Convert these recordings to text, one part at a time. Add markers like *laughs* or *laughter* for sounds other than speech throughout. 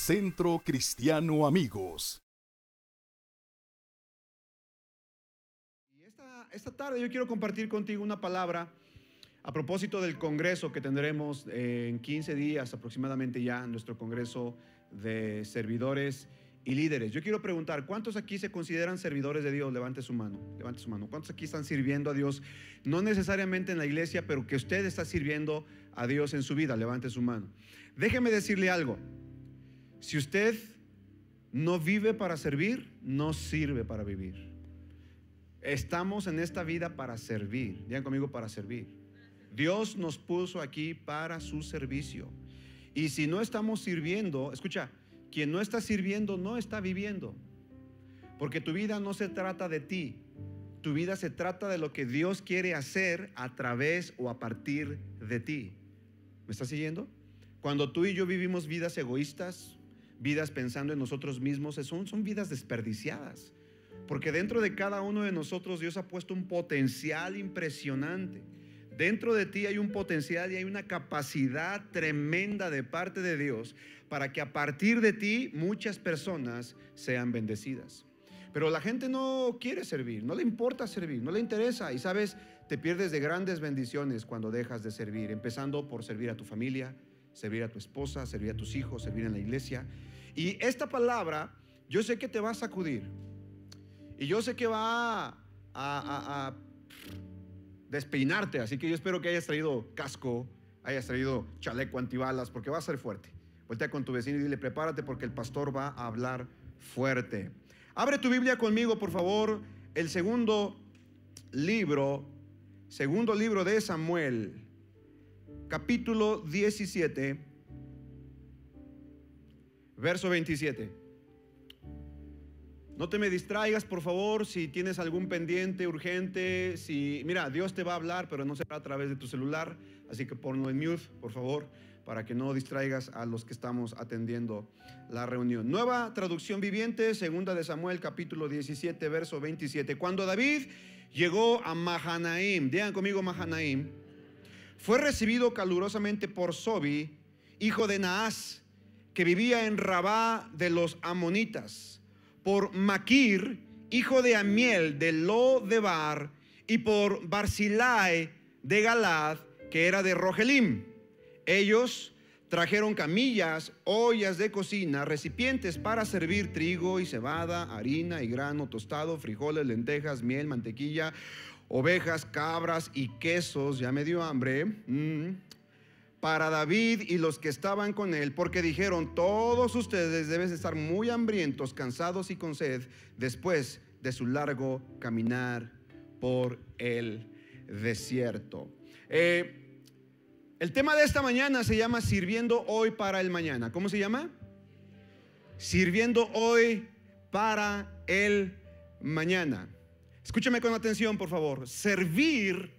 Centro Cristiano Amigos. Esta, esta tarde yo quiero compartir contigo una palabra a propósito del congreso que tendremos eh, en 15 días aproximadamente ya, nuestro congreso de servidores y líderes. Yo quiero preguntar, ¿cuántos aquí se consideran servidores de Dios? Levante su mano, levante su mano. ¿Cuántos aquí están sirviendo a Dios? No necesariamente en la iglesia, pero que usted está sirviendo a Dios en su vida. Levante su mano. Déjeme decirle algo. Si usted no vive para servir, no sirve para vivir. Estamos en esta vida para servir. Digan conmigo para servir. Dios nos puso aquí para su servicio. Y si no estamos sirviendo, escucha, quien no está sirviendo no está viviendo. Porque tu vida no se trata de ti. Tu vida se trata de lo que Dios quiere hacer a través o a partir de ti. ¿Me estás siguiendo? Cuando tú y yo vivimos vidas egoístas, vidas pensando en nosotros mismos, son, son vidas desperdiciadas. Porque dentro de cada uno de nosotros Dios ha puesto un potencial impresionante. Dentro de ti hay un potencial y hay una capacidad tremenda de parte de Dios para que a partir de ti muchas personas sean bendecidas. Pero la gente no quiere servir, no le importa servir, no le interesa. Y sabes, te pierdes de grandes bendiciones cuando dejas de servir, empezando por servir a tu familia, servir a tu esposa, servir a tus hijos, servir en la iglesia. Y esta palabra, yo sé que te va a sacudir. Y yo sé que va a, despeinarte. Así que yo espero que hayas traído casco, hayas traído chaleco antibalas, porque va a ser fuerte. Voltea con tu vecino y dile, prepárate porque el pastor va a hablar fuerte. Abre tu Biblia conmigo, por favor, el segundo libro, segundo libro de Samuel, capítulo 17, verso 27. No te me distraigas, por favor, si tienes algún pendiente urgente, si mira, Dios te va a hablar, pero no será a través de tu celular, así que ponlo en mute, por favor, para que no distraigas a los que estamos atendiendo la reunión. Nueva traducción viviente, segunda de Samuel, capítulo 17, verso 27. Cuando David llegó a Mahanaim, digan conmigo Mahanaim, fue recibido calurosamente por Sobi, hijo de Naas, que vivía en Rabá de los Amonitas por Maquir, hijo de Amiel de Lo de Bar, y por Barzilai de Galad, que era de Rogelim. Ellos trajeron camillas, ollas de cocina, recipientes para servir trigo y cebada, harina y grano tostado, frijoles, lentejas, miel, mantequilla, ovejas, cabras y quesos. Ya me dio hambre. Mm para David y los que estaban con él, porque dijeron, todos ustedes deben estar muy hambrientos, cansados y con sed después de su largo caminar por el desierto. Eh, el tema de esta mañana se llama Sirviendo hoy para el mañana. ¿Cómo se llama? Sirviendo hoy para el mañana. Escúchame con atención, por favor. Servir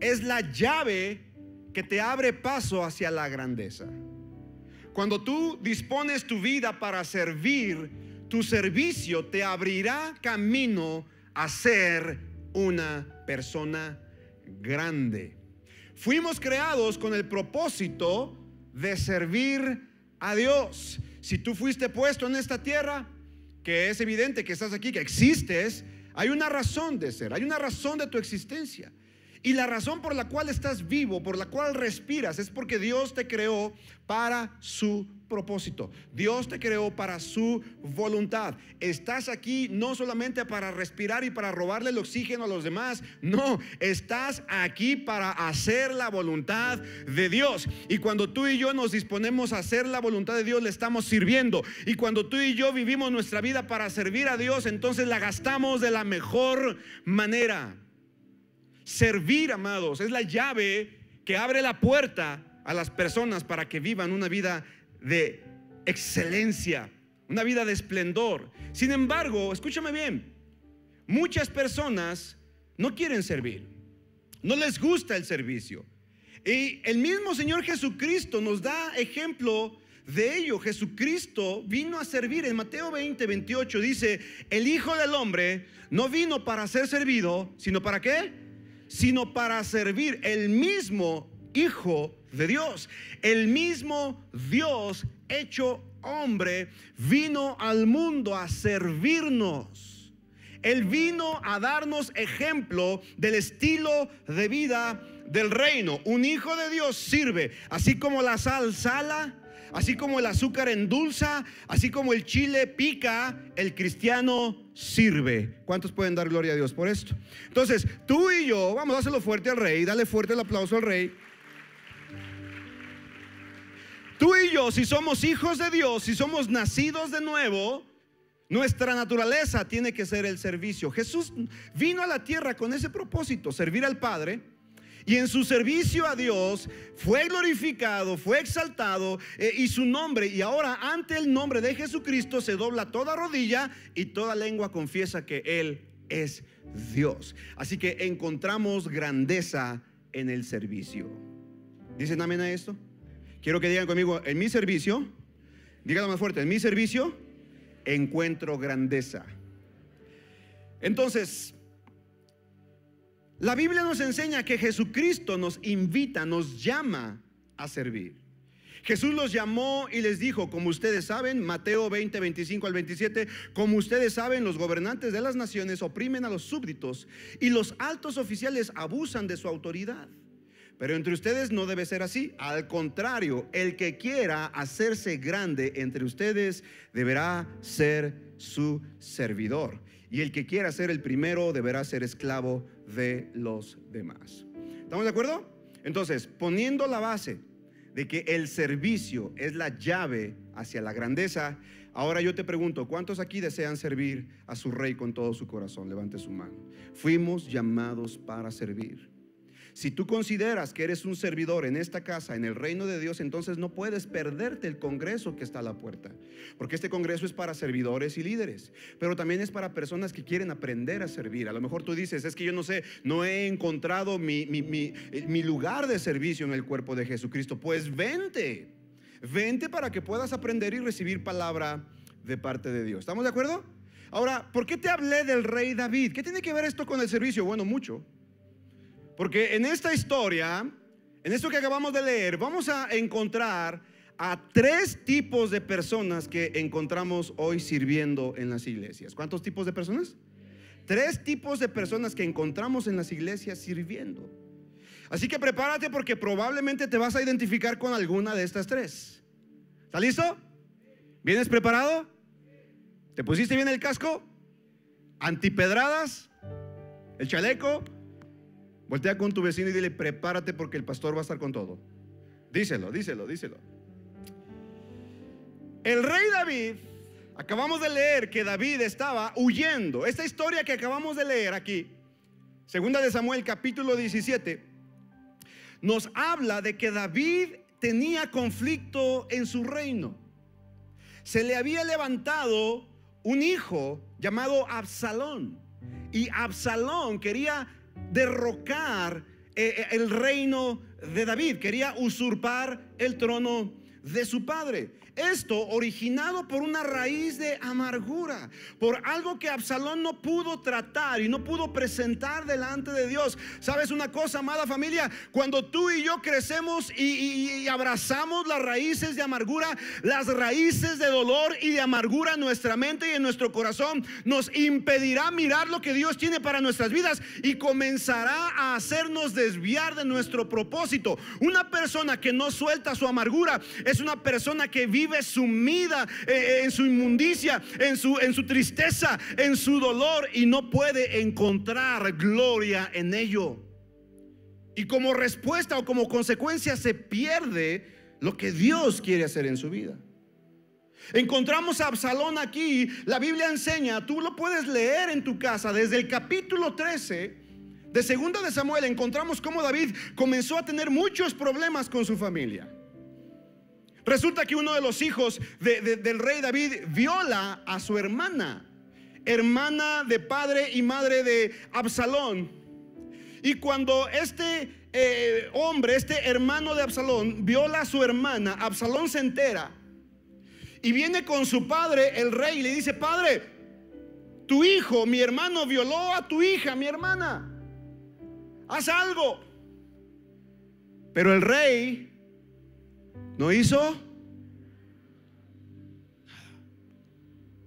es la llave que te abre paso hacia la grandeza. Cuando tú dispones tu vida para servir, tu servicio te abrirá camino a ser una persona grande. Fuimos creados con el propósito de servir a Dios. Si tú fuiste puesto en esta tierra, que es evidente que estás aquí, que existes, hay una razón de ser, hay una razón de tu existencia. Y la razón por la cual estás vivo, por la cual respiras, es porque Dios te creó para su propósito. Dios te creó para su voluntad. Estás aquí no solamente para respirar y para robarle el oxígeno a los demás. No, estás aquí para hacer la voluntad de Dios. Y cuando tú y yo nos disponemos a hacer la voluntad de Dios, le estamos sirviendo. Y cuando tú y yo vivimos nuestra vida para servir a Dios, entonces la gastamos de la mejor manera. Servir, amados, es la llave que abre la puerta a las personas para que vivan una vida de excelencia, una vida de esplendor. Sin embargo, escúchame bien, muchas personas no quieren servir, no les gusta el servicio. Y el mismo Señor Jesucristo nos da ejemplo de ello. Jesucristo vino a servir. En Mateo 20, 28 dice, el Hijo del Hombre no vino para ser servido, sino para qué? Sino para servir. El mismo hijo de Dios. El mismo Dios hecho hombre vino al mundo a servirnos. Él vino a darnos ejemplo del estilo de vida del reino. Un hijo de Dios sirve, así como la sal sala, así como el azúcar endulza, así como el chile pica, el cristiano sirve. ¿Cuántos pueden dar gloria a Dios por esto? Entonces, tú y yo, vamos a hacerlo fuerte al rey, dale fuerte el aplauso al rey. Tú y yo, si somos hijos de Dios, si somos nacidos de nuevo, nuestra naturaleza tiene que ser el servicio. Jesús vino a la tierra con ese propósito, servir al Padre y en su servicio a Dios fue glorificado, fue exaltado eh, y su nombre, y ahora ante el nombre de Jesucristo se dobla toda rodilla y toda lengua confiesa que Él es Dios. Así que encontramos grandeza en el servicio. ¿Dicen amén a esto? Quiero que digan conmigo, en mi servicio, díganlo más fuerte, en mi servicio encuentro grandeza. Entonces, la Biblia nos enseña que Jesucristo nos invita, nos llama a servir. Jesús los llamó y les dijo, como ustedes saben, Mateo 20, 25 al 27, como ustedes saben, los gobernantes de las naciones oprimen a los súbditos y los altos oficiales abusan de su autoridad. Pero entre ustedes no debe ser así. Al contrario, el que quiera hacerse grande entre ustedes deberá ser su servidor. Y el que quiera ser el primero deberá ser esclavo de los demás. ¿Estamos de acuerdo? Entonces, poniendo la base de que el servicio es la llave hacia la grandeza, ahora yo te pregunto, ¿cuántos aquí desean servir a su rey con todo su corazón? Levante su mano. Fuimos llamados para servir. Si tú consideras que eres un servidor en esta casa, en el reino de Dios, entonces no puedes perderte el congreso que está a la puerta. Porque este congreso es para servidores y líderes, pero también es para personas que quieren aprender a servir. A lo mejor tú dices, es que yo no sé, no he encontrado mi, mi lugar de servicio en el cuerpo de Jesucristo. Pues vente, vente para que puedas aprender y recibir palabra de parte de Dios. ¿Estamos de acuerdo? Ahora, ¿por qué te hablé del rey David? ¿Qué tiene que ver esto con el servicio? Bueno, mucho. Porque en esta historia, en esto que acabamos de leer, vamos a encontrar a tres tipos de personas que encontramos hoy sirviendo en las iglesias. ¿Cuántos tipos de personas? Tres tipos de personas que encontramos en las iglesias sirviendo. Así que prepárate porque probablemente te vas a identificar con alguna de estas tres. ¿Está listo? ¿Vienes preparado? ¿Te pusiste bien el casco? ¿Antipedradas? ¿El chaleco? Voltea con tu vecino y dile, prepárate porque el pastor va a estar con todo. Díselo, díselo, díselo. El rey David, acabamos de leer que David estaba huyendo. Esta historia que acabamos de leer aquí, segunda de Samuel capítulo 17, nos habla de que David tenía conflicto en su reino. Se le había levantado un hijo llamado Absalón. Y Absalón quería derrocar eh, eh, el reino de David, quería usurpar el trono de su padre. Esto originado por una raíz de amargura, por algo que Absalón no pudo tratar y no pudo presentar delante de Dios. ¿Sabes una cosa, amada familia? Cuando tú y yo crecemos y, abrazamos las raíces de amargura, las raíces de dolor y de amargura en nuestra mente y en nuestro corazón, nos impedirá mirar lo que Dios tiene para nuestras vidas y comenzará a hacernos desviar de nuestro propósito. Una persona que no suelta su amargura es una persona que vive vive sumida eh, eh, en su inmundicia, en su, en su tristeza, en su dolor y no puede encontrar gloria en ello. Y como respuesta o como consecuencia se pierde lo que Dios quiere hacer en su vida. Encontramos a Absalón aquí, la Biblia enseña, tú lo puedes leer en tu casa, desde el capítulo 13 de Segunda de Samuel encontramos cómo David comenzó a tener muchos problemas con su familia. Resulta que uno de los hijos del rey David viola a su hermana, hermana de padre y madre de Absalón. Y cuando este eh, hombre, este hermano de Absalón, viola a su hermana, Absalón se entera y viene con su padre, el rey, y le dice, padre, tu hijo, mi hermano, violó a tu hija, mi hermana. Haz algo. Pero el rey no hizo.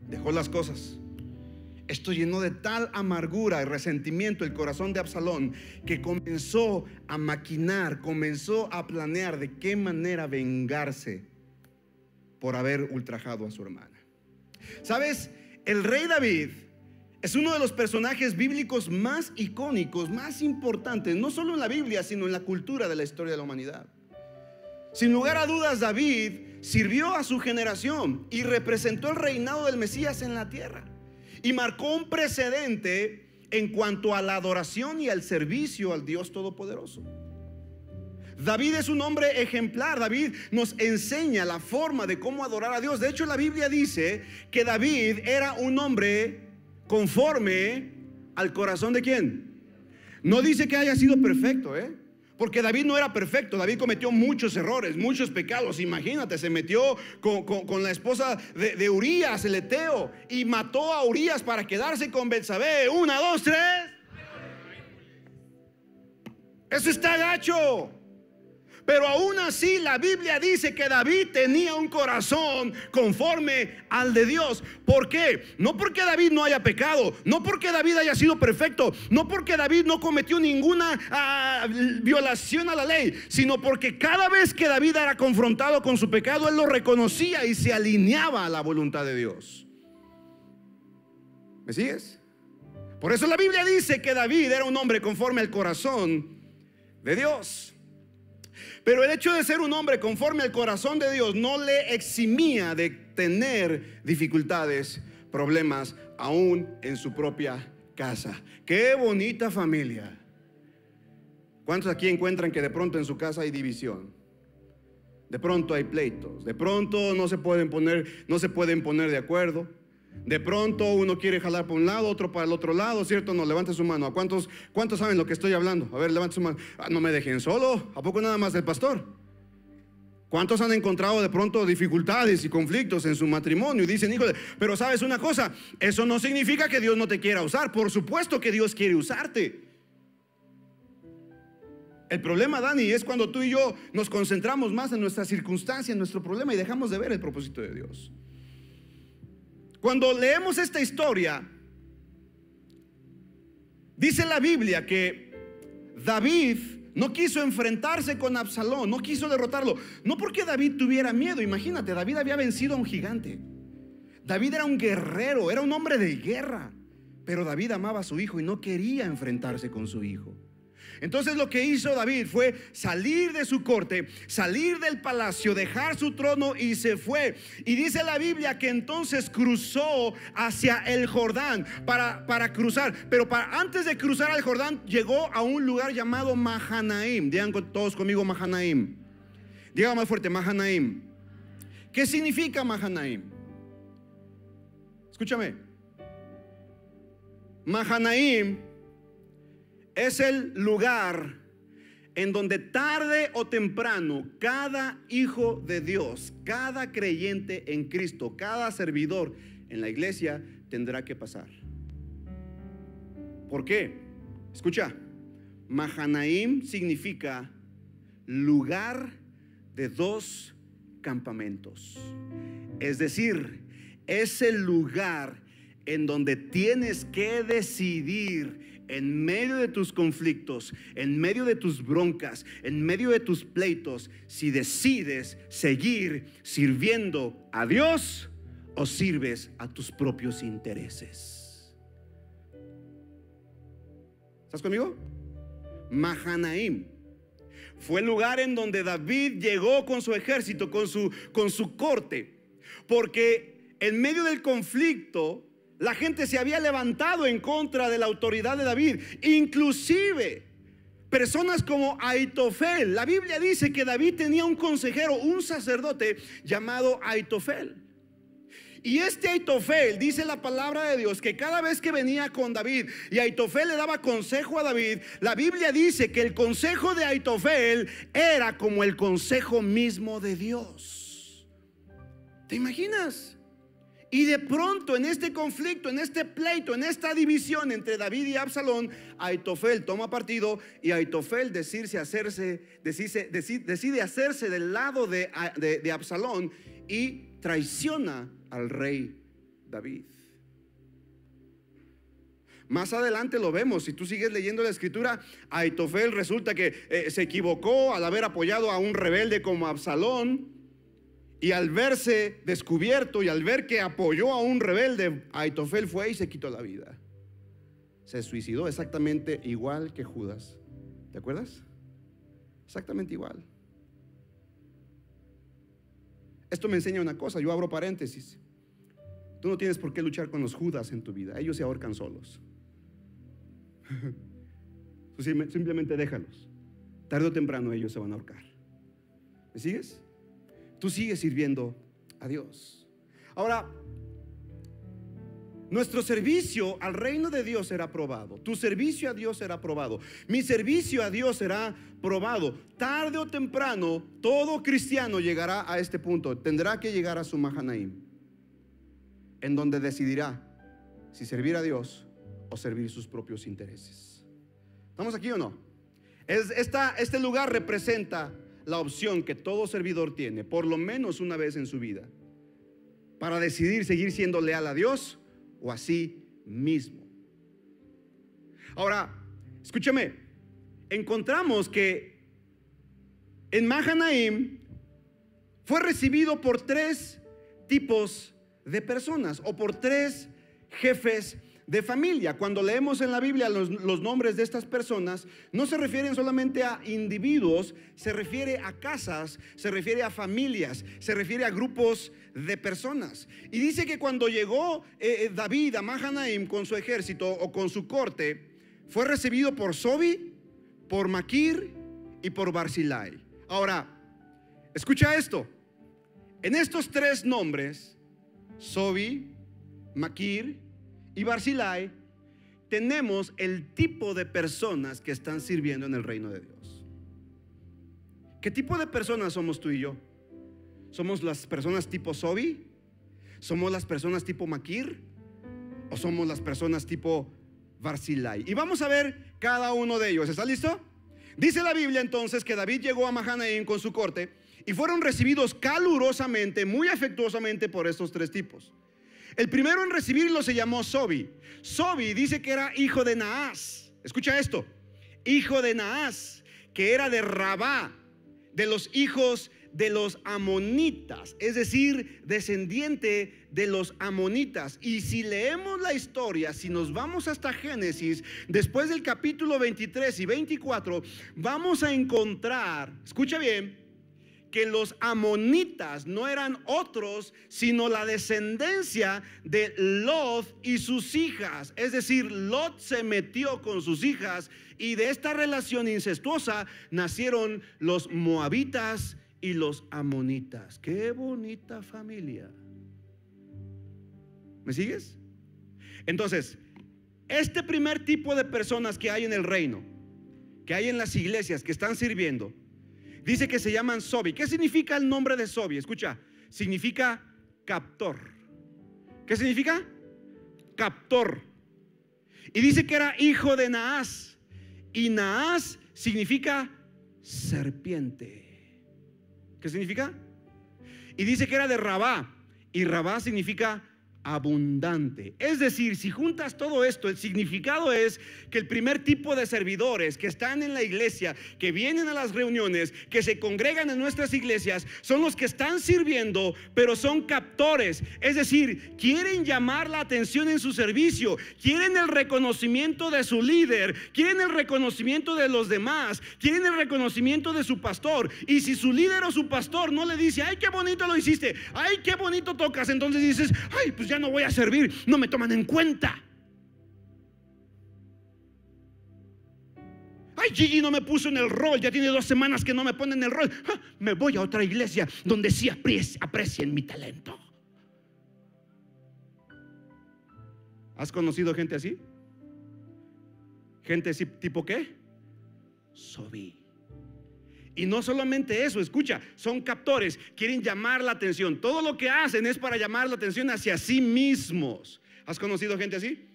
Dejó las cosas. Esto llenó de tal amargura y resentimiento el corazón de Absalón que comenzó a maquinar, comenzó a planear de qué manera vengarse por haber ultrajado a su hermana. ¿Sabes? El rey David es uno de los personajes bíblicos más icónicos, más importantes, no solo en la Biblia, sino en la cultura de la historia de la humanidad. Sin lugar a dudas, David sirvió a su generación y representó el reinado del Mesías en la tierra y marcó un precedente en cuanto a la adoración y al servicio al Dios Todopoderoso. David es un hombre ejemplar. David nos enseña la forma de cómo adorar a Dios. De hecho, la Biblia dice que David era un hombre conforme al corazón de quién. No dice que haya sido perfecto, ¿eh? Porque David no era perfecto, David cometió muchos errores, muchos pecados. Imagínate, se metió con, la esposa de, de, Urias, el Eteo, y mató a Urias para quedarse con Betsabé. Una, dos, tres. Eso está gacho. Pero aún así la Biblia dice que David tenía un corazón conforme al de Dios. ¿Por qué? No porque David no haya pecado, no porque David haya sido perfecto, no porque David no cometió ninguna ah, violación a la ley, sino porque cada vez que David era confrontado con su pecado, él lo reconocía y se alineaba a la voluntad de Dios. ¿Me sigues? Por eso la Biblia dice que David era un hombre conforme al corazón de Dios. Pero el hecho de ser un hombre conforme al corazón de Dios no le eximía de tener dificultades, problemas, aún en su propia casa. Qué bonita familia. ¿Cuántos aquí encuentran que de pronto en su casa hay división? De pronto hay pleitos, de pronto no se pueden poner, no se pueden poner de acuerdo. De pronto uno quiere jalar para un lado, otro para el otro lado, ¿cierto? No, levante su mano. ¿A cuántos, cuántos saben lo que estoy hablando? A ver, levante su mano. Ah, no me dejen solo. ¿A poco nada más el pastor? ¿Cuántos han encontrado de pronto dificultades y conflictos en su matrimonio? Y dicen, híjole, pero sabes una cosa, eso no significa que Dios no te quiera usar. Por supuesto que Dios quiere usarte. El problema, Dani, es cuando tú y yo nos concentramos más en nuestra circunstancia, en nuestro problema y dejamos de ver el propósito de Dios. Cuando leemos esta historia, dice la Biblia que David no quiso enfrentarse con Absalón, no quiso derrotarlo. No porque David tuviera miedo, imagínate, David había vencido a un gigante. David era un guerrero, era un hombre de guerra. Pero David amaba a su hijo y no quería enfrentarse con su hijo. Entonces lo que hizo David fue salir de su corte, salir del palacio, dejar su trono y se fue. Y dice la Biblia que entonces cruzó hacia el Jordán para, para cruzar. Pero para, antes de cruzar al Jordán llegó a un lugar llamado Mahanaim. Digan todos conmigo Mahanaim. Diga más fuerte, Mahanaim. ¿Qué significa Mahanaim? Escúchame. Mahanaim es el lugar en donde tarde o temprano cada hijo de Dios, cada creyente en Cristo, cada servidor en la iglesia tendrá que pasar. ¿Por qué? Escucha, Mahanaim significa lugar de dos campamentos. Es decir, es el lugar en donde tienes que decidir en medio de tus conflictos, en medio de tus broncas, en medio de tus pleitos, si decides seguir sirviendo a Dios o sirves a tus propios intereses. ¿Estás conmigo? Mahanaim fue el lugar en donde David llegó con su ejército, con su, con su corte, porque en medio del conflicto la gente se había levantado en contra de la autoridad de David. Inclusive personas como Aitofel. La Biblia dice que David tenía un consejero, un sacerdote llamado Aitofel. Y este Aitofel dice la palabra de Dios que cada vez que venía con David y Aitofel le daba consejo a David, la Biblia dice que el consejo de Aitofel era como el consejo mismo de Dios. ¿Te imaginas? Y de pronto en este conflicto, en este pleito, en esta división entre David y Absalón, Aitofel toma partido y Aitofel decide hacerse, decide hacerse del lado de, de Absalón y traiciona al rey David. Más adelante lo vemos, si tú sigues leyendo la escritura, Aitofel resulta que eh, se equivocó al haber apoyado a un rebelde como Absalón. Y al verse descubierto y al ver que apoyó a un rebelde, Aitofel fue y se quitó la vida. Se suicidó exactamente igual que Judas. ¿Te acuerdas? Exactamente igual. Esto me enseña una cosa, yo abro paréntesis. Tú no tienes por qué luchar con los Judas en tu vida, ellos se ahorcan solos. *laughs* Simplemente déjalos. Tarde o temprano ellos se van a ahorcar. ¿Me sigues? Tú sigues sirviendo a Dios. Ahora, nuestro servicio al reino de Dios será probado. Tu servicio a Dios será probado. Mi servicio a Dios será probado. Tarde o temprano, todo cristiano llegará a este punto. Tendrá que llegar a su Mahanaim, en donde decidirá si servir a Dios o servir sus propios intereses. ¿Estamos aquí o no? Es, este lugar representa la opción que todo servidor tiene, por lo menos una vez en su vida, para decidir seguir siendo leal a Dios o a sí mismo. Ahora, escúchame, encontramos que en Mahanaim fue recibido por tres tipos de personas o por tres jefes de familia. Cuando leemos en la Biblia los, nombres de estas personas, no se refieren solamente a individuos, se refiere a casas, se refiere a familias, se refiere a grupos de personas. Y dice que cuando llegó eh, eh, David a Mahanaim con su ejército o con su corte, fue recibido por Sobi, por Maquir y por Barzilai. Ahora, escucha esto. En estos tres nombres, Sobi, Maquir y Barzilai, tenemos el tipo de personas que están sirviendo en el reino de Dios. ¿Qué tipo de personas somos tú y yo? ¿Somos las personas tipo Sobi? ¿Somos las personas tipo Maquir? ¿O somos las personas tipo Barzilai? Y vamos a ver cada uno de ellos. ¿Está listo? Dice la Biblia entonces que David llegó a Mahanaim con su corte y fueron recibidos calurosamente, muy afectuosamente por estos tres tipos. El primero en recibirlo se llamó Sobi. Sobi dice que era hijo de Naas. Escucha esto. Hijo de Naas, que era de Rabá, de los hijos de los amonitas, es decir, descendiente de los amonitas. Y si leemos la historia, si nos vamos hasta Génesis, después del capítulo 23 y 24, vamos a encontrar, escucha bien, que los amonitas no eran otros, sino la descendencia de Lot y sus hijas. Es decir, Lot se metió con sus hijas y de esta relación incestuosa nacieron los moabitas y los amonitas. Qué bonita familia. ¿Me sigues? Entonces, este primer tipo de personas que hay en el reino, que hay en las iglesias, que están sirviendo, Dice que se llaman Sobi. ¿Qué significa el nombre de Sobi? Escucha, significa captor. ¿Qué significa? Captor. Y dice que era hijo de Naas. Y Naas significa serpiente. ¿Qué significa? Y dice que era de Rabá. Y Rabá significa abundante. Es decir, si juntas todo esto, el significado es que el primer tipo de servidores que están en la iglesia, que vienen a las reuniones, que se congregan en nuestras iglesias, son los que están sirviendo, pero son captores. Es decir, quieren llamar la atención en su servicio, quieren el reconocimiento de su líder, quieren el reconocimiento de los demás, quieren el reconocimiento de su pastor. Y si su líder o su pastor no le dice, ay, qué bonito lo hiciste, ay, qué bonito tocas, entonces dices, ay, pues ya no voy a servir, no me toman en cuenta. Ay, Gigi no me puso en el rol, ya tiene dos semanas que no me pone en el rol. Ah, me voy a otra iglesia donde sí aprecien mi talento. ¿Has conocido gente así? ¿Gente así tipo qué? Sobi. Y no solamente eso, escucha, son captores, quieren llamar la atención. Todo lo que hacen es para llamar la atención hacia sí mismos. ¿Has conocido gente así?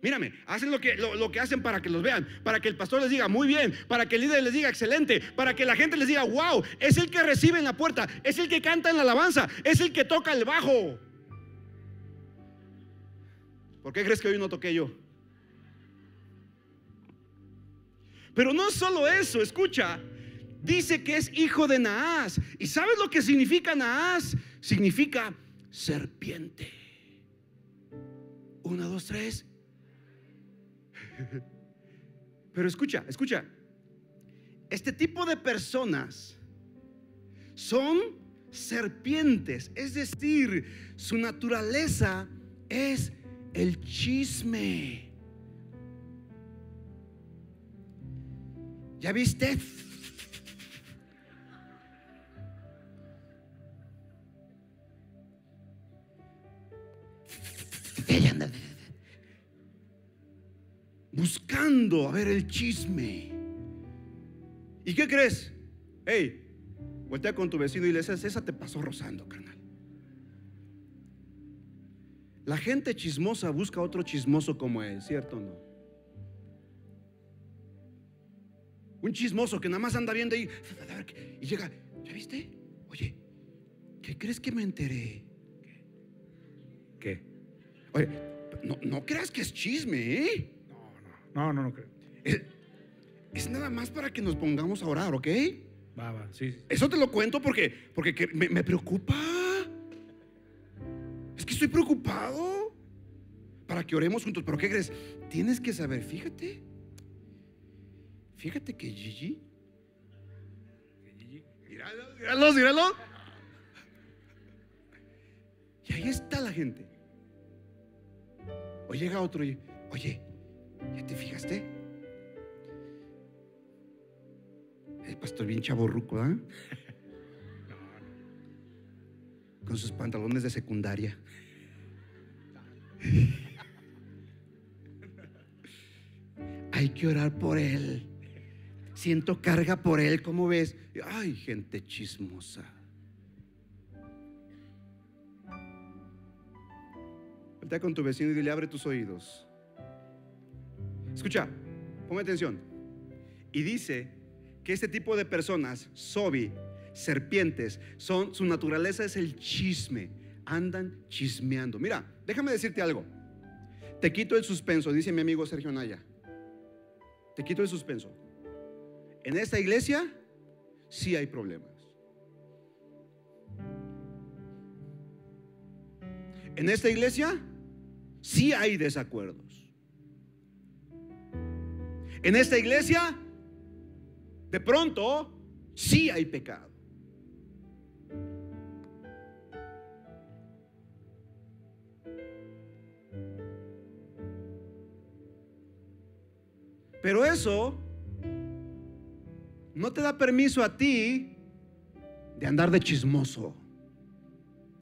Mírame, hacen lo que, lo, que hacen para que los vean, para que el pastor les diga muy bien, para que el líder les diga excelente, para que la gente les diga wow, es el que recibe en la puerta, es el que canta en la alabanza, es el que toca el bajo. ¿Por qué crees que hoy no toqué yo? Pero no solo eso, escucha, dice que es hijo de Naás. ¿Y sabes lo que significa Naás? Significa serpiente. Una, dos, tres. *laughs* Pero escucha, escucha. Este tipo de personas son serpientes, es decir, su naturaleza es el chisme. ¿Ya viste? Buscando a ver el chisme. ¿Y qué crees? Hey, voltea con tu vecino y le dices, esa te pasó rozando, carnal. La gente chismosa busca otro chismoso como él, ¿cierto o no? Un chismoso que nada más anda viendo ahí y llega, ¿ya viste? Oye, ¿qué crees que me enteré? ¿Qué? Oye, no, no creas que es chisme, ¿eh? No, no, no creo. Es, nada más para que nos pongamos a orar, ¿ok? Va, va, sí. Eso te lo cuento porque, porque me, me preocupa. Es que estoy preocupado para que oremos juntos. Pero ¿qué crees? Tienes que saber, fíjate. Fíjate que Gigi. Míralo, míralo, míralo. Y ahí está la gente. O llega otro y, oye, ¿Ya te fijaste? El pastor bien chaborruco, ¿ah? Con sus pantalones de secundaria. Hay que orar por él. Siento carga por él, ¿cómo ves? Ay, gente chismosa. Voltea con tu vecino y dile, abre tus oídos. Escucha, ponme atención. Y dice que este tipo de personas, sobi, serpientes, son, su naturaleza es el chisme. Andan chismeando. Mira, déjame decirte algo. Te quito el suspenso, dice mi amigo Sergio Naya. Te quito el suspenso. En esta iglesia sí hay problemas. En esta iglesia sí hay desacuerdos. En esta iglesia, de pronto, sí hay pecado. Pero eso no te da permiso a ti de andar de chismoso,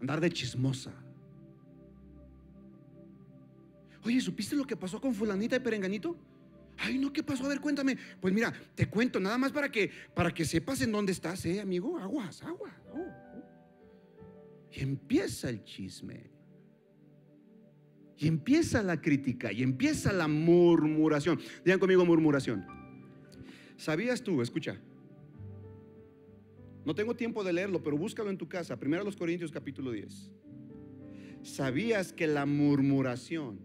andar de chismosa. Oye, ¿supiste lo que pasó con fulanita y perenganito? Ay, no, ¿qué pasó? A ver, cuéntame. Pues mira, te cuento nada más para que para que sepas en dónde estás, eh, amigo. Aguas, agua. Y empieza el chisme. Y empieza la crítica y empieza la murmuración. Digan conmigo murmuración. ¿Sabías tú, escucha? No tengo tiempo de leerlo, pero búscalo en tu casa. Primero los Corintios capítulo 10. ¿Sabías que la murmuración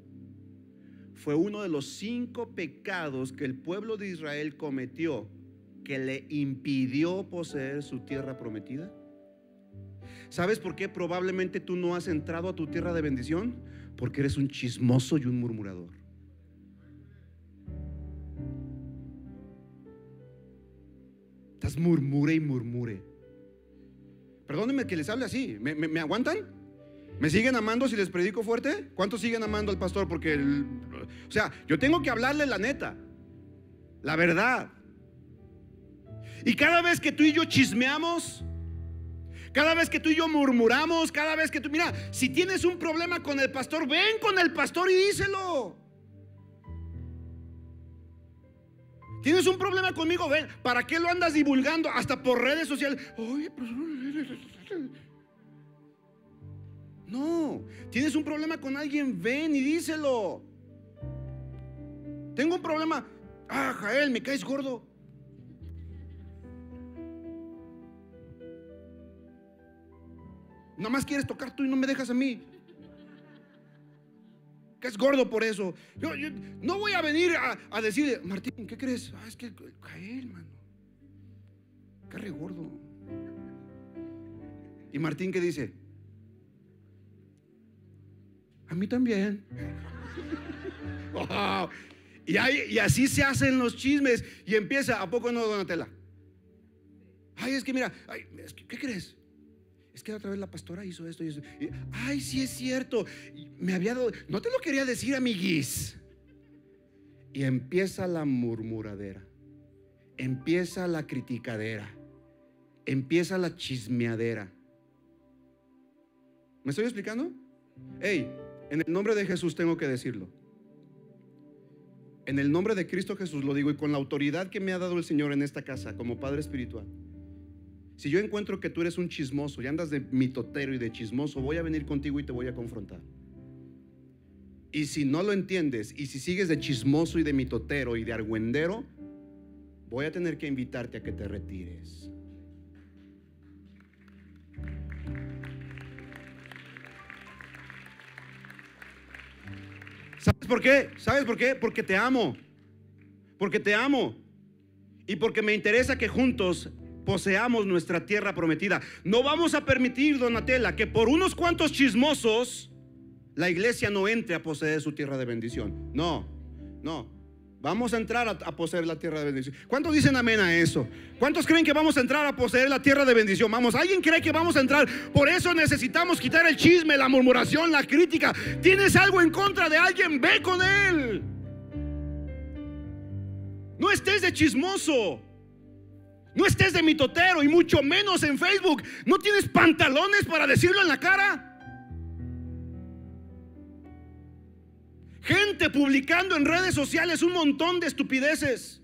fue uno de los cinco pecados que el pueblo de Israel cometió que le impidió poseer su tierra prometida. ¿Sabes por qué probablemente tú no has entrado a tu tierra de bendición? Porque eres un chismoso y un murmurador. Estás murmure y murmure. Perdónenme que les hable así. ¿Me, me aguantan? ¿Me siguen amando si les predico fuerte? ¿Cuántos siguen amando al pastor? Porque, o sea, yo tengo que hablarle la neta, la verdad. Y cada vez que tú y yo chismeamos, cada vez que tú y yo murmuramos, cada vez que tú, mira, si tienes un problema con el pastor, ven con el pastor y díselo. ¿Tienes un problema conmigo? Ven, ¿para qué lo andas divulgando hasta por redes sociales? Pues, No, tienes un problema con alguien, ven y díselo. Tengo un problema. Ah, Jael, me caes gordo. Nada más quieres tocar tú y no me dejas a mí. Que es gordo por eso. Yo, yo no voy a venir a, a, decirle, Martín, ¿qué crees? Ah, es que Jael, mano. Carre gordo. Y Martín, ¿qué dice? A mí también. *laughs* Wow. Y, así se hacen los chismes. Y empieza, ¿a poco no, Donatella? Ay, es que mira, ay, ¿qué crees? Es que otra vez la pastora hizo esto y eso. Y, ay, sí es cierto. Me había dado, no te lo quería decir, amiguis. Y empieza la murmuradera. Empieza la criticadera. Empieza la chismeadera. ¿Me estoy explicando? Hey, en el nombre de Jesús tengo que decirlo. En el nombre de Cristo Jesús lo digo y con la autoridad que me ha dado el Señor en esta casa como Padre Espiritual. Si yo encuentro que tú eres un chismoso y andas de mitotero y de chismoso, voy a venir contigo y te voy a confrontar. Y si no lo entiendes y si sigues de chismoso y de mitotero y de argüendero, voy a tener que invitarte a que te retires. Por qué? ¿Sabes por qué? Porque te amo. Porque te amo. Y porque me interesa que juntos poseamos nuestra tierra prometida. No vamos a permitir, Donatella, que por unos cuantos chismosos la iglesia no entre a poseer su tierra de bendición. No, no. Vamos a entrar a, poseer la tierra de bendición. ¿Cuántos dicen amén a eso? ¿Cuántos creen que vamos a entrar a poseer la tierra de bendición? Vamos, ¿alguien cree que vamos a entrar? Por eso necesitamos quitar el chisme, la murmuración, la crítica. ¿Tienes algo en contra de alguien? Ve con él. No estés de chismoso. No estés de mitotero y mucho menos en Facebook. ¿No tienes pantalones para decirlo en la cara? Gente publicando en redes sociales un montón de estupideces.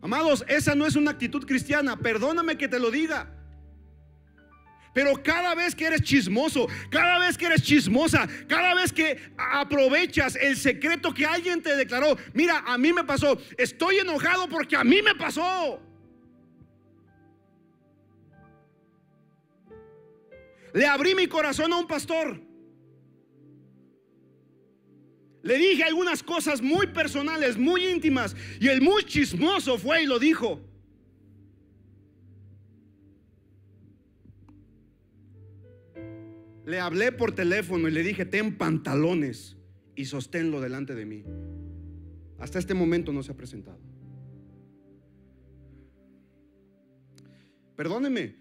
Amados, esa no es una actitud cristiana. Perdóname que te lo diga. Pero cada vez que eres chismoso, cada vez que eres chismosa, cada vez que aprovechas el secreto que alguien te declaró, mira, a mí me pasó, estoy enojado porque a mí me pasó. Le abrí mi corazón a un pastor. Le dije algunas cosas muy personales, muy íntimas, y el muy chismoso fue y lo dijo. Le hablé por teléfono y le dije, ten pantalones y sosténlo delante de mí. Hasta este momento no se ha presentado. Perdóneme,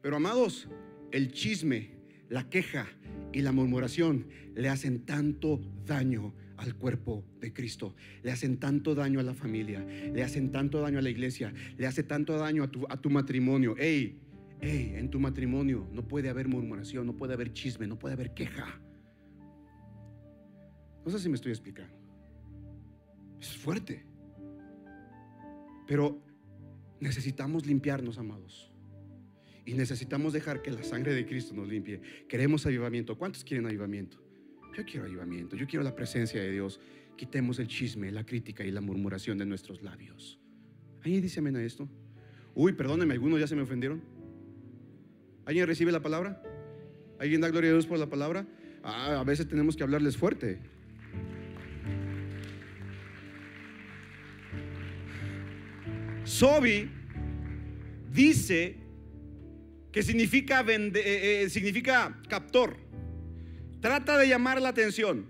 pero amados, el chisme, la queja y la murmuración le hacen tanto daño al cuerpo de Cristo, le hacen tanto daño a la familia, le hacen tanto daño a la iglesia, le hace tanto daño a tu, a tu matrimonio. Hey, hey, en tu matrimonio no puede haber murmuración, no puede haber chisme, no puede haber queja. No sé si me estoy explicando. Es fuerte. Pero necesitamos limpiarnos, amados. Y necesitamos dejar que la sangre de Cristo nos limpie. Queremos avivamiento. ¿Cuántos quieren avivamiento? Yo quiero avivamiento. Yo quiero la presencia de Dios. Quitemos el chisme, la crítica y la murmuración de nuestros labios. ¿Alguien dice amén a esto? Uy, perdónenme, algunos ya se me ofendieron. ¿Alguien recibe la palabra? ¿Alguien da gloria a Dios por la palabra? Ah, a veces tenemos que hablarles fuerte. Sobi dice que significa, vende, eh, eh, significa captor. Trata de llamar la atención.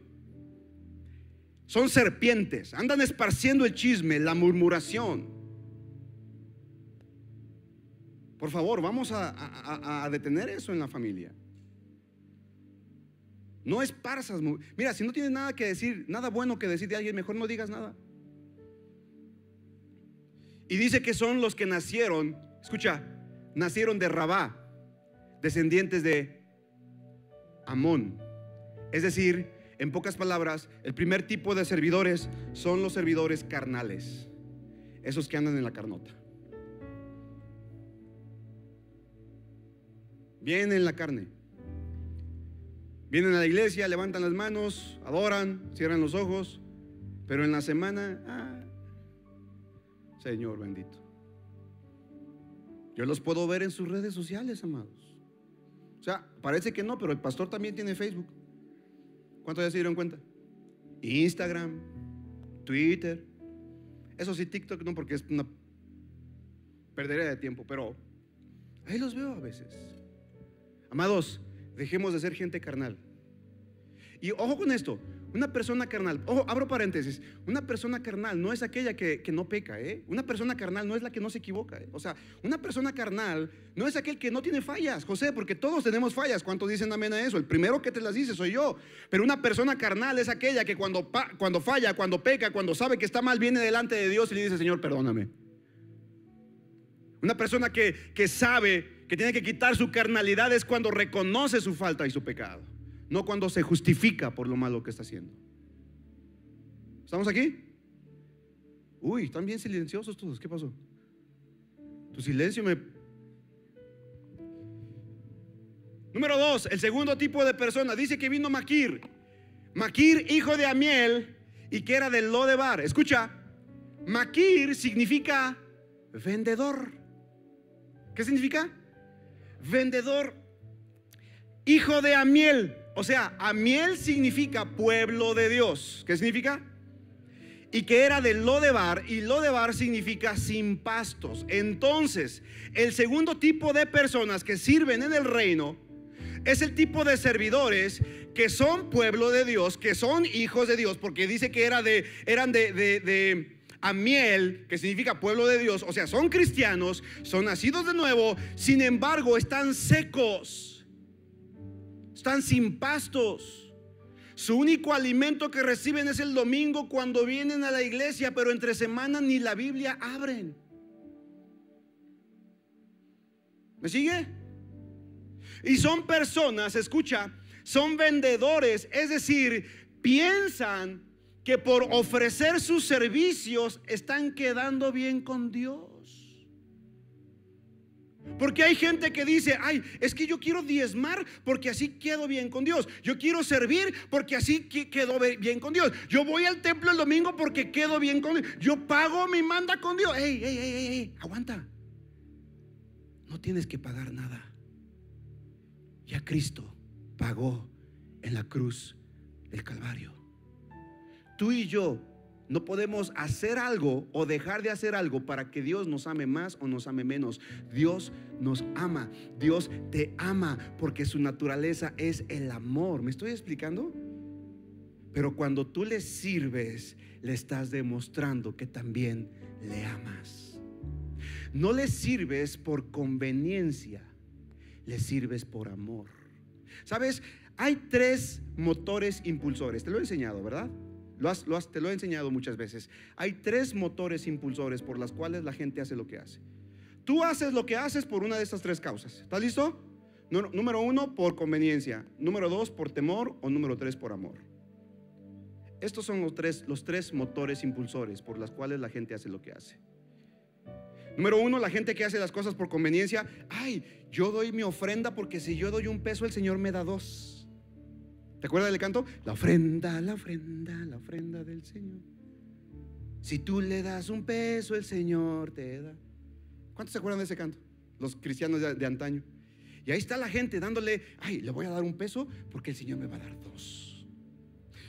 Son serpientes, andan esparciendo el chisme, la murmuración. Por favor, vamos a, detener eso en la familia. No esparzas. Mira, si no tienes nada que decir, nada bueno que decir de alguien, mejor no digas nada. Y dice que son los que nacieron, escucha, nacieron de Rabá, descendientes de Amón, Es decir, en pocas palabras, el primer tipo de servidores son los servidores carnales, esos que andan en la carnota. Vienen en la carne. Vienen a la iglesia, levantan las manos, adoran, cierran los ojos, pero en la semana, ah, Señor bendito. Yo los puedo ver en sus redes sociales, amados. O sea, parece que no, pero el pastor también tiene Facebook. ¿Cuántos ya se dieron cuenta? Instagram, Twitter. Eso sí, TikTok no, porque es una perdería de tiempo, pero ahí los veo a veces. Amados, dejemos de ser gente carnal. Y ojo con esto, una persona carnal, ojo, abro paréntesis, una persona carnal no es aquella que, no peca, ¿eh? Una persona carnal no es la que no se equivoca, ¿eh? O sea, una persona carnal no es aquel que no tiene fallas, José, porque todos tenemos fallas. ¿Cuántos dicen amén a eso? El primero que te las dice soy yo. Pero una persona carnal es aquella que cuando, cuando falla, cuando peca, cuando sabe que está mal, viene delante de Dios y le dice, Señor, perdóname. Una persona que, que sabe que tiene que quitar su carnalidad es cuando reconoce su falta y su pecado no cuando se justifica por lo malo que está haciendo. ¿Estamos aquí? Uy, están bien silenciosos todos. ¿Qué pasó? Tu silencio me... Número dos, el segundo tipo de persona. Dice que vino Maquir. Maquir, hijo de Amiel, y que era del Lodebar. Escucha, Maquir significa vendedor. ¿Qué significa? Vendedor. Hijo de Amiel. O sea, Amiel significa pueblo de Dios. ¿Qué significa? Y que era de Lodebar y Lodebar significa sin pastos. Entonces, el segundo tipo de personas que sirven en el reino es el tipo de servidores que son pueblo de Dios, que son hijos de Dios, porque dice que era de, eran de, de, de Amiel, que significa pueblo de Dios, o sea, son cristianos, son nacidos de nuevo, sin embargo están secos están sin pastos. Su único alimento que reciben es el domingo cuando vienen a la iglesia, pero entre semana ni la Biblia abren. ¿Me sigue? Y son personas, escucha, son vendedores, es decir, piensan que por ofrecer sus servicios están quedando bien con Dios. Porque hay gente que dice, ay, es que yo quiero diezmar porque así quedo bien con Dios. Yo quiero servir porque así quedo bien con Dios. Yo voy al templo el domingo porque quedo bien con Dios. Yo pago mi manda con Dios. Ey, ey, ey, ey, aguanta. No tienes que pagar nada. Ya Cristo pagó en la cruz del Calvario. Tú y yo no podemos hacer algo o dejar de hacer algo para que Dios nos ame más o nos ame menos. Dios nos ama. Dios te ama porque su naturaleza es el amor. ¿Me estoy explicando? Pero cuando tú le sirves, le estás demostrando que también le amas. No le sirves por conveniencia, le sirves por amor. ¿Sabes? Hay tres motores impulsores. Te lo he enseñado, ¿verdad? Te lo he enseñado muchas veces. Hay tres motores impulsores por las cuales la gente hace lo que hace. Tú haces lo que haces por una de estas tres causas. ¿Estás listo? Número uno, por conveniencia. Número dos, por temor. O número tres, por amor. Estos son los tres, los tres motores impulsores por las cuales la gente hace lo que hace. Número uno, la gente que hace las cosas por conveniencia. Ay, yo doy mi ofrenda porque si yo doy un peso, el Señor me da dos. ¿Te acuerdas del canto? La ofrenda, la ofrenda, la ofrenda del Señor. Si tú le das un peso, el Señor te da. ¿Cuántos se acuerdan de ese canto? Los cristianos de, antaño. Y ahí está la gente dándole, ay, le voy a dar un peso porque el Señor me va a dar dos.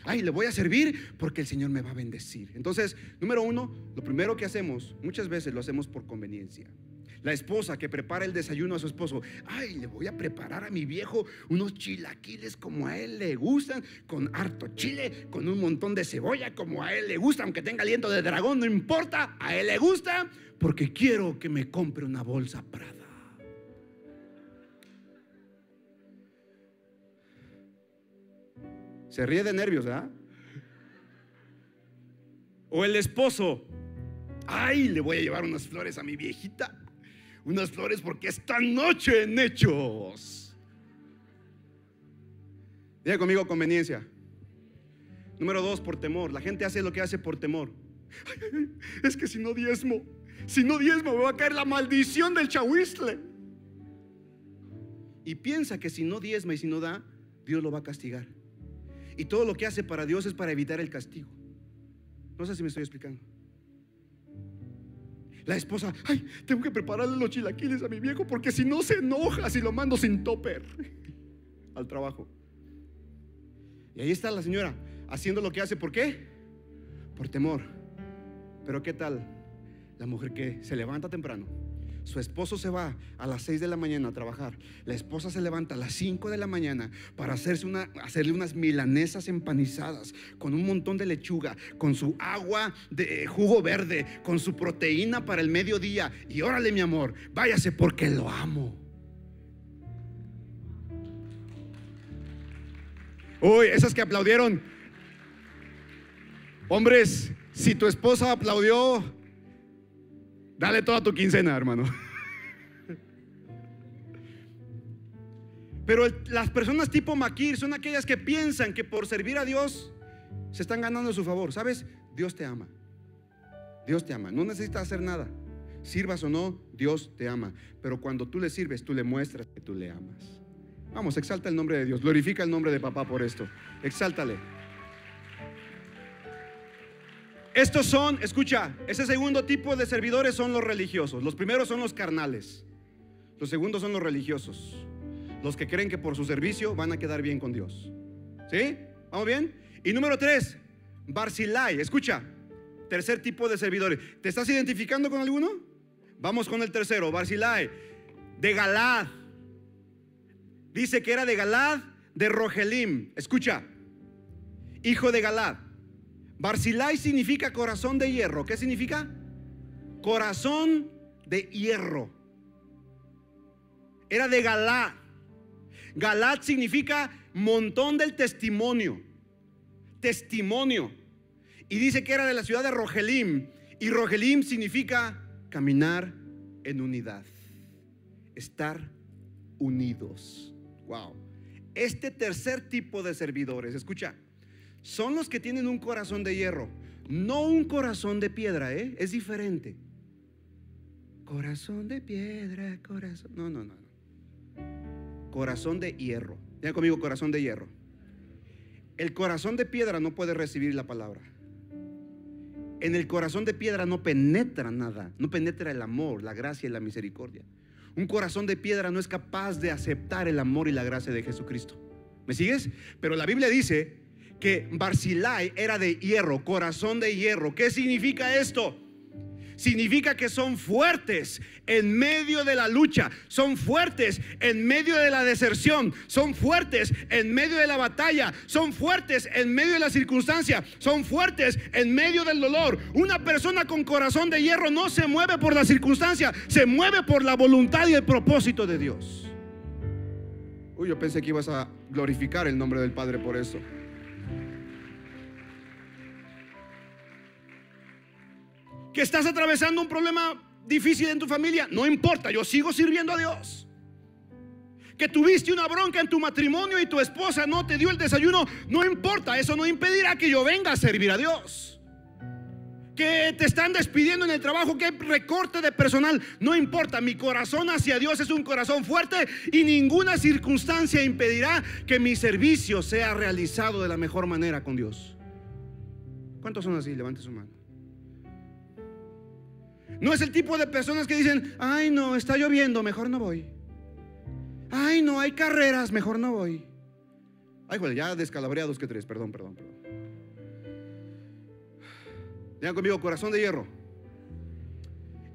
Ay, le voy a servir porque el Señor me va a bendecir. Entonces, número uno, lo primero que hacemos, muchas veces lo hacemos por conveniencia. La esposa que prepara el desayuno a su esposo. Ay, le voy a preparar a mi viejo unos chilaquiles como a él le gustan, con harto chile, con un montón de cebolla como a él le gusta, aunque tenga aliento de dragón, no importa, a él le gusta, porque quiero que me compre una bolsa Prada. Se ríe de nervios, ¿verdad? O el esposo, ay, le voy a llevar unas flores a mi viejita unas flores porque esta noche en hechos. Diga conmigo conveniencia. Número dos, por temor. La gente hace lo que hace por temor. Es que si no diezmo, si no diezmo, me va a caer la maldición del chahuistle. Y piensa que si no diezma y si no da, Dios lo va a castigar. Y todo lo que hace para Dios es para evitar el castigo. No sé si me estoy explicando. La esposa, ay, tengo que prepararle los chilaquiles a mi viejo porque si no se enoja si lo mando sin topper *laughs* al trabajo. Y ahí está la señora haciendo lo que hace. ¿Por qué? Por temor. Pero ¿qué tal la mujer que se levanta temprano? Su esposo se va a las 6 de la mañana a trabajar. La esposa se levanta a las 5 de la mañana para hacerse una, hacerle unas milanesas empanizadas con un montón de lechuga, con su agua de jugo verde, con su proteína para el mediodía. Y órale, mi amor, váyase porque lo amo. Uy, esas que aplaudieron. Hombres, si tu esposa aplaudió, dale toda tu quincena, hermano. Pero las personas tipo Maquir son aquellas que piensan que por servir a Dios se están ganando su favor. ¿Sabes? Dios te ama. Dios te ama. No necesitas hacer nada. Sirvas o no, Dios te ama. Pero cuando tú le sirves, tú le muestras que tú le amas. Vamos, exalta el nombre de Dios. Glorifica el nombre de papá por esto. Exáltale. Estos son, escucha, ese segundo tipo de servidores son los religiosos. Los primeros son los carnales. Los segundos son los religiosos. Los que creen que por su servicio van a quedar bien con Dios. ¿Sí? ¿Vamos bien? Y número tres, Barzilai. Escucha, tercer tipo de servidores. ¿Te estás identificando con alguno? Vamos con el tercero, Barzilai. De Galad. Dice que era de Galad de Rogelim. Escucha, hijo de Galad. Barzilai significa corazón de hierro. ¿Qué significa? Corazón de hierro. Era de Galad. Galad significa montón del testimonio. Testimonio. Y dice que era de la ciudad de Rogelim. Y Rogelim significa caminar en unidad. Estar unidos. Wow. Este tercer tipo de servidores, escucha, son los que tienen un corazón de hierro, no un corazón de piedra, ¿eh? Es diferente. Corazón de piedra, corazón. No, no, no. Corazón de hierro. Diga conmigo, corazón de hierro. El corazón de piedra no puede recibir la palabra. En el corazón de piedra no penetra nada, no penetra el amor, la gracia y la misericordia. Un corazón de piedra no es capaz de aceptar el amor y la gracia de Jesucristo. ¿Me sigues? Pero la Biblia dice que Barzilai era de hierro, corazón de hierro. ¿Qué significa esto? Significa que son fuertes en medio de la lucha, son fuertes en medio de la deserción, son fuertes en medio de la batalla, son fuertes en medio de la circunstancia, son fuertes en medio del dolor. Una persona con corazón de hierro no se mueve por la circunstancia, se mueve por la voluntad y el propósito de Dios. Uy, yo pensé que ibas a glorificar el nombre del Padre por eso. Que estás atravesando un problema difícil en tu familia, no importa, yo sigo sirviendo a Dios. Que tuviste una bronca en tu matrimonio y tu esposa no te dio el desayuno, no importa, eso no impedirá que yo venga a servir a Dios. Que te están despidiendo en el trabajo, que recorte de personal, no importa, mi corazón hacia Dios es un corazón fuerte y ninguna circunstancia impedirá que mi servicio sea realizado de la mejor manera con Dios. ¿Cuántos son así? Levante su mano. No es el tipo de personas que dicen, ay no, está lloviendo, mejor no voy. Ay no, hay carreras, mejor no voy. Ay, joder, ya descalabré a dos que tres, perdón, perdón, perdón. Digan conmigo, corazón de hierro.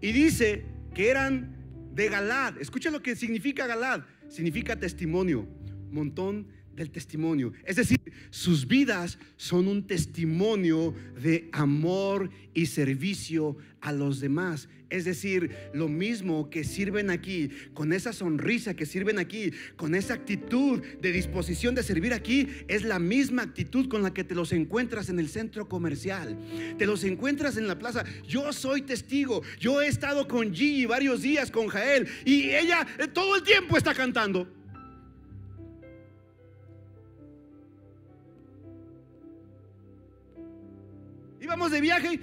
Y dice que eran de Galad. Escucha lo que significa Galad. Significa testimonio, montón del testimonio. Es decir, sus vidas son un testimonio de amor y servicio a los demás. Es decir, lo mismo que sirven aquí, con esa sonrisa que sirven aquí, con esa actitud de disposición de servir aquí, es la misma actitud con la que te los encuentras en el centro comercial. Te los encuentras en la plaza. Yo soy testigo. Yo he estado con Gigi varios días, con Jael, y ella eh, todo el tiempo está cantando. Íbamos de viaje y...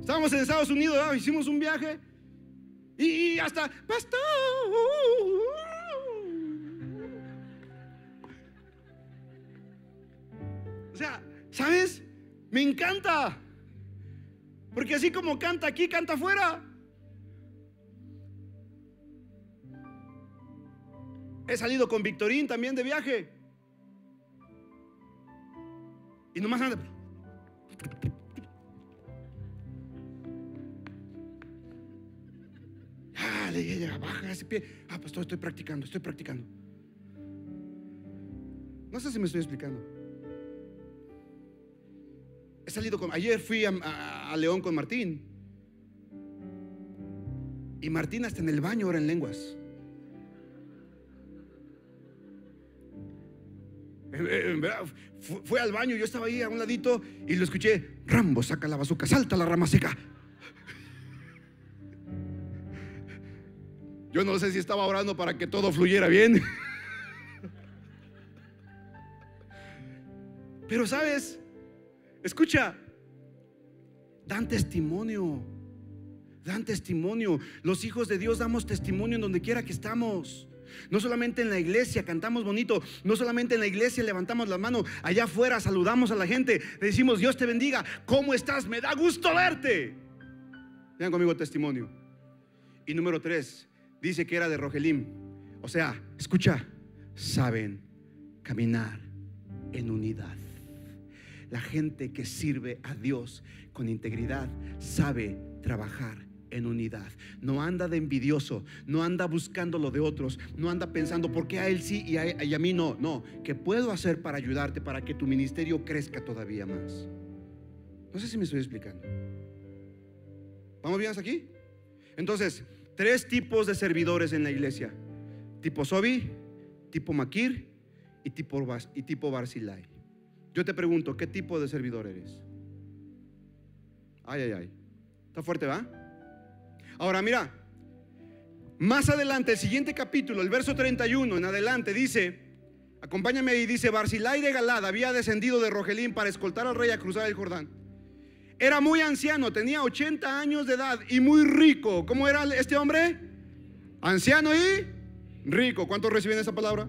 Estábamos en Estados Unidos, hicimos un viaje y hasta, pastor. O sea, ¿sabes? Me encanta. Porque así como canta aquí, canta afuera. He salido con Victorín también de viaje. Y nomás anda. Ah, le baja ese pie. Ah, pastor, estoy practicando, estoy practicando. No sé si me estoy explicando. He salido con. Ayer fui a León con Martín. Y Martín hasta en el baño ora en lenguas. Eh, eh, Fue al baño, yo estaba ahí a un ladito y lo escuché. Rambo, saca la bazuca, salta la rama seca. Yo no sé si estaba orando para que todo fluyera bien. Pero sabes, escucha, dan testimonio, dan testimonio. Los hijos de Dios damos testimonio en donde quiera que estamos. No solamente en la iglesia cantamos bonito, no solamente en la iglesia levantamos la mano, allá afuera saludamos a la gente, le decimos Dios te bendiga, ¿cómo estás? Me da gusto verte. Vean conmigo testimonio. Y número tres, dice que era de Rogelim. O sea, escucha, saben caminar en unidad. La gente que sirve a Dios con integridad sabe trabajar en unidad. No anda de envidioso, no anda buscando lo de otros, no anda pensando por qué a él sí y a, mí no. No, ¿qué puedo hacer para ayudarte para que tu ministerio crezca todavía más? No sé si me estoy explicando. ¿Vamos bien hasta aquí? Entonces, tres tipos de servidores en la iglesia: tipo Sobi, tipo Maquir y tipo, y tipo. Yo te pregunto, ¿qué tipo de servidor eres? Ay, ay, ay. Está fuerte, ¿va? Ahora mira, más adelante, el siguiente capítulo, el verso 31 en adelante, dice, acompáñame ahí, dice, Barzilai de Galad había descendido de Rogelín para escoltar al rey a cruzar el Jordán. Era muy anciano, tenía 80 años de edad y muy rico. ¿Cómo era este hombre? Anciano y rico. ¿Cuántos reciben esa palabra?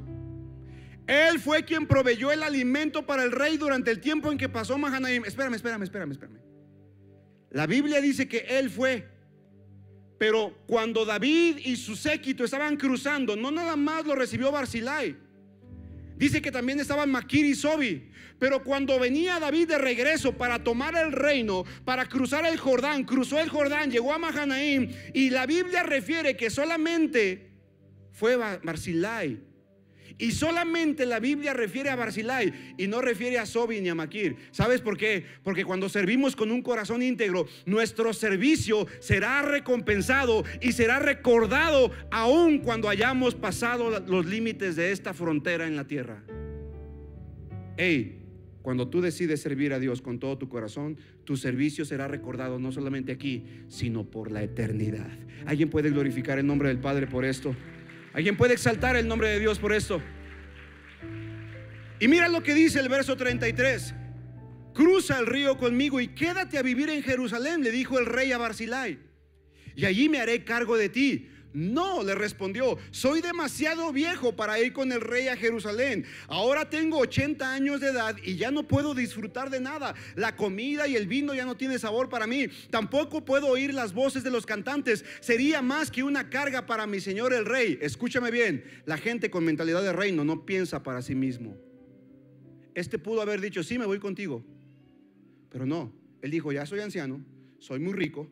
Él fue quien proveyó el alimento para el rey durante el tiempo en que pasó Mahanaim. Espérame, espérame, espérame, espérame. La Biblia dice que él fue. Pero cuando David y su séquito estaban cruzando, no nada más lo recibió Barzilai. Dice que también estaban Maquir y Sobi. Pero cuando venía David de regreso para tomar el reino, para cruzar el Jordán, cruzó el Jordán, llegó a Mahanaim. Y la Biblia refiere que solamente fue Ba- Barzilai. Y solamente la Biblia refiere a Barzilai y no refiere a Sobi ni a Maquir. ¿Sabes por qué? Porque cuando servimos con un corazón íntegro, nuestro servicio será recompensado y será recordado aun cuando hayamos pasado los límites de esta frontera en la tierra. Hey, cuando tú decides servir a Dios con todo tu corazón, tu servicio será recordado no solamente aquí, sino por la eternidad. ¿Alguien puede glorificar el nombre del Padre por esto? ¿Alguien puede exaltar el nombre de Dios por esto? Y mira lo que dice el verso 33. Cruza el río conmigo y quédate a vivir en Jerusalén, le dijo el rey a Barzilai. Y allí me haré cargo de ti. No, le respondió, soy demasiado viejo para ir con el rey a Jerusalén. Ahora tengo 80 años de edad y ya no puedo disfrutar de nada. La comida y el vino ya no tiene sabor para mí. Tampoco puedo oír las voces de los cantantes. Sería más que una carga para mi señor el rey. Escúchame bien, la gente con mentalidad de reino no piensa para sí mismo. Este pudo haber dicho, sí, me voy contigo. Pero no, él dijo, ya soy anciano, soy muy rico,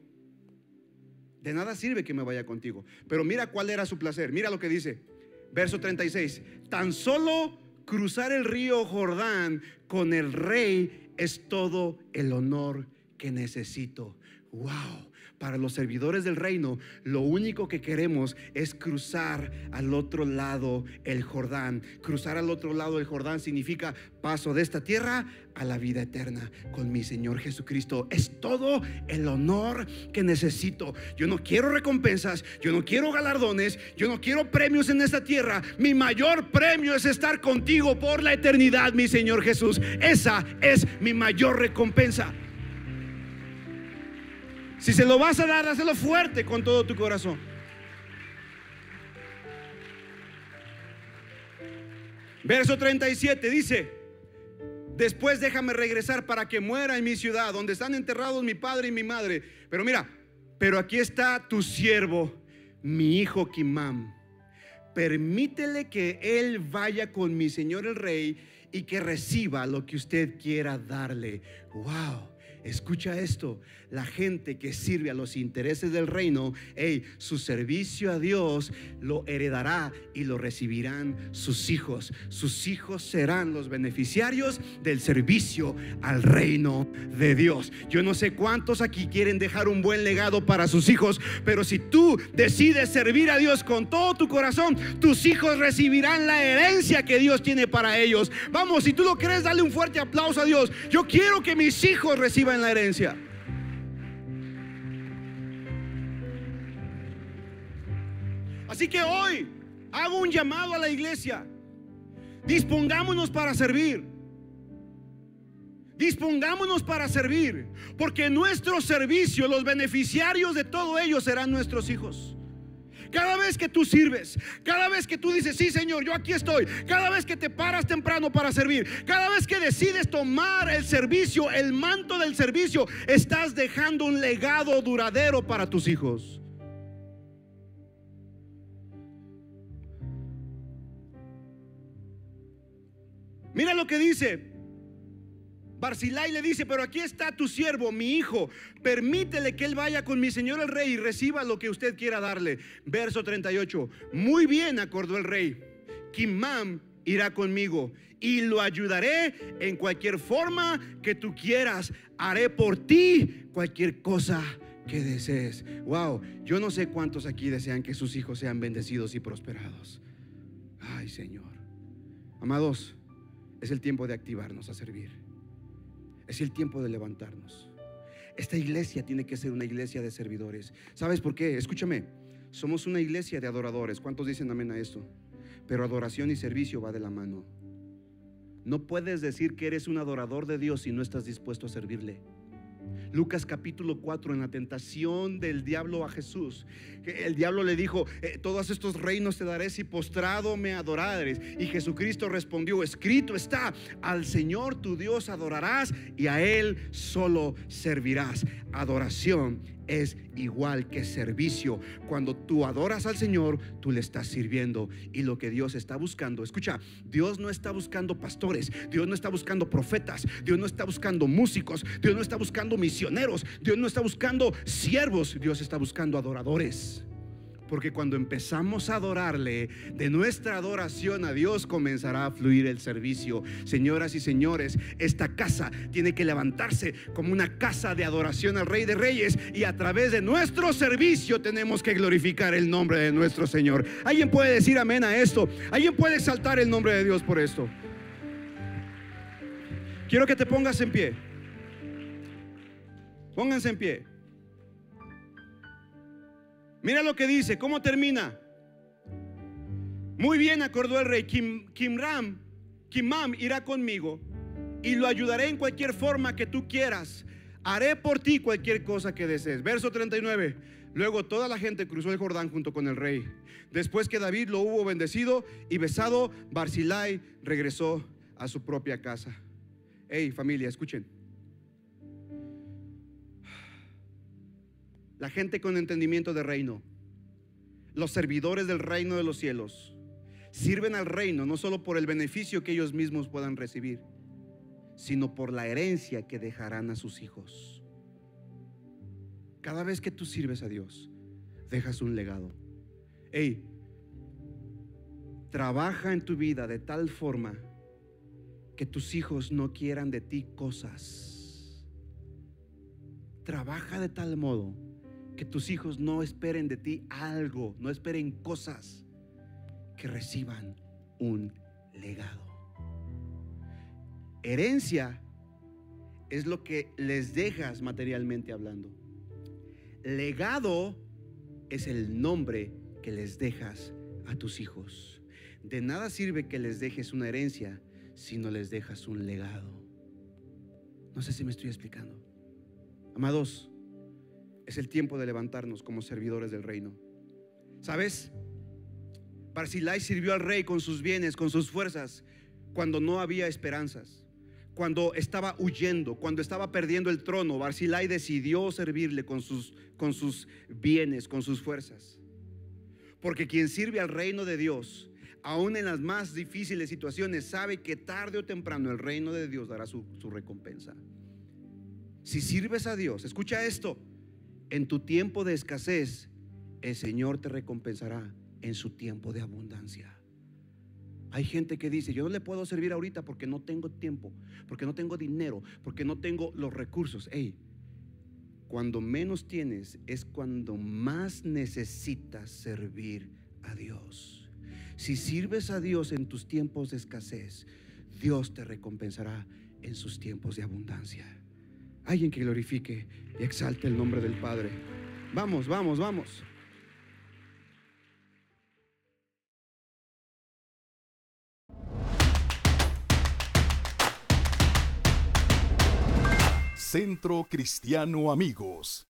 de nada sirve que me vaya contigo. Pero mira cuál era su placer. Mira lo que dice. Verso 36. Tan solo cruzar el río Jordán con el rey es todo el honor que necesito. Wow. Para los servidores del reino, lo único que queremos es cruzar al otro lado el Jordán. Cruzar al otro lado el Jordán significa paso de esta tierra a la vida eterna con mi Señor Jesucristo. Es todo el honor que necesito. Yo no quiero recompensas, yo no quiero galardones, yo no quiero premios en esta tierra. Mi mayor premio es estar contigo por la eternidad, mi Señor Jesús. Esa es mi mayor recompensa. Si se lo vas a dar, hazlo fuerte con todo tu corazón. Verso 37 dice, después déjame regresar para que muera en mi ciudad, donde están enterrados mi padre y mi madre. Pero mira, pero aquí está tu siervo, mi hijo Kimam. Permítele que él vaya con mi señor el rey y que reciba lo que usted quiera darle. Wow. Escucha esto, la gente que sirve a los intereses del reino, hey, su servicio a Dios lo heredará y lo recibirán sus hijos. Sus hijos serán los beneficiarios del servicio al reino de Dios. Yo no sé cuántos aquí quieren dejar un buen legado para sus hijos, pero si tú decides servir a Dios con todo tu corazón, tus hijos recibirán la herencia que Dios tiene para ellos. Vamos, si tú lo crees, dale un fuerte aplauso a Dios. Yo quiero que mis hijos reciban la herencia. Así que hoy hago un llamado a la iglesia. Dispongámonos para servir. Dispongámonos para servir. Porque nuestro servicio, los beneficiarios de todo ello serán nuestros hijos. Cada vez que tú sirves, cada vez que tú dices, sí Señor, yo aquí estoy, cada vez que te paras temprano para servir, cada vez que decides tomar el servicio, el manto del servicio, estás dejando un legado duradero para tus hijos. Mira lo que dice Barzilai le dice, pero aquí está tu siervo, mi hijo, permítele que él vaya con mi señor el rey y reciba lo que usted quiera darle. Verso 38, muy bien, acordó el rey, Kimam irá conmigo y lo ayudaré en cualquier forma que tú quieras. Haré por ti cualquier cosa que desees. Wow, yo no sé cuántos aquí desean que sus hijos sean bendecidos y prosperados. Ay, Señor. Amados, es el tiempo de activarnos a servir. Es el tiempo de levantarnos. Esta iglesia tiene que ser una iglesia de servidores. ¿Sabes por qué? Escúchame. Somos una iglesia de adoradores. ¿Cuántos dicen amén a esto? Pero adoración y servicio va de la mano. No puedes decir que eres un adorador de Dios si no estás dispuesto a servirle. Lucas capítulo 4, en la tentación del diablo a Jesús. El diablo le dijo, eh, todos estos reinos te daré si postrado me adorares. Y Jesucristo respondió, escrito está, al Señor tu Dios adorarás y a Él solo servirás. Adoración es igual que servicio. Cuando tú adoras al Señor, tú le estás sirviendo. Y lo que Dios está buscando, escucha, Dios no está buscando pastores, Dios no está buscando profetas, Dios no está buscando músicos, Dios no está buscando misioneros, Dios no está buscando siervos, Dios está buscando adoradores. Porque cuando empezamos a adorarle, de nuestra adoración a Dios comenzará a fluir el servicio. Señoras y señores, esta casa tiene que levantarse como una casa de adoración al Rey de Reyes y a través de nuestro servicio tenemos que glorificar el nombre de nuestro Señor. ¿Alguien puede decir amén a esto? ¿Alguien puede exaltar el nombre de Dios por esto? Quiero que te pongas en pie. Pónganse en pie. Mira lo que dice, ¿cómo termina? Muy bien, acordó el rey, Kim, Kimram, Kimam irá conmigo y lo ayudaré en cualquier forma que tú quieras. Haré por ti cualquier cosa que desees. Verso 39. Luego toda la gente cruzó el Jordán junto con el rey. Después que David lo hubo bendecido y besado, Barzilai regresó a su propia casa. Hey, familia, escuchen. La gente con entendimiento de reino, los servidores del reino de los cielos, sirven al reino no solo por el beneficio que ellos mismos puedan recibir, sino por la herencia que dejarán a sus hijos. Cada vez que tú sirves a Dios, dejas un legado. Hey, trabaja en tu vida de tal forma que tus hijos no quieran de ti cosas. Trabaja de tal modo que tus hijos no esperen de ti algo, no esperen cosas, que reciban un legado. Herencia es lo que les dejas materialmente hablando. Legado es el nombre que les dejas a tus hijos. De nada sirve que les dejes una herencia si no les dejas un legado. No sé si me estoy explicando. Amados, es el tiempo de levantarnos como servidores del reino. ¿Sabes? Barzilai sirvió al rey con sus bienes, con sus fuerzas, cuando no había esperanzas cuando estaba huyendo, cuando estaba perdiendo el trono, Barzilai decidió servirle con sus, con sus bienes, con sus fuerzas. Porque quien sirve al reino de Dios, aún en las más difíciles situaciones, sabe que tarde o temprano el reino de Dios dará su, su recompensa. Si sirves a Dios, escucha esto, en tu tiempo de escasez, el Señor te recompensará en su tiempo de abundancia. Hay gente que dice, yo no le puedo servir ahorita porque no tengo tiempo, porque no tengo dinero, porque no tengo los recursos. Hey, cuando menos tienes es cuando más necesitas servir a Dios. Si sirves a Dios en tus tiempos de escasez, Dios te recompensará en sus tiempos de abundancia. Alguien que glorifique y exalte el nombre del Padre. Vamos, vamos, vamos. Centro Cristiano Amigos.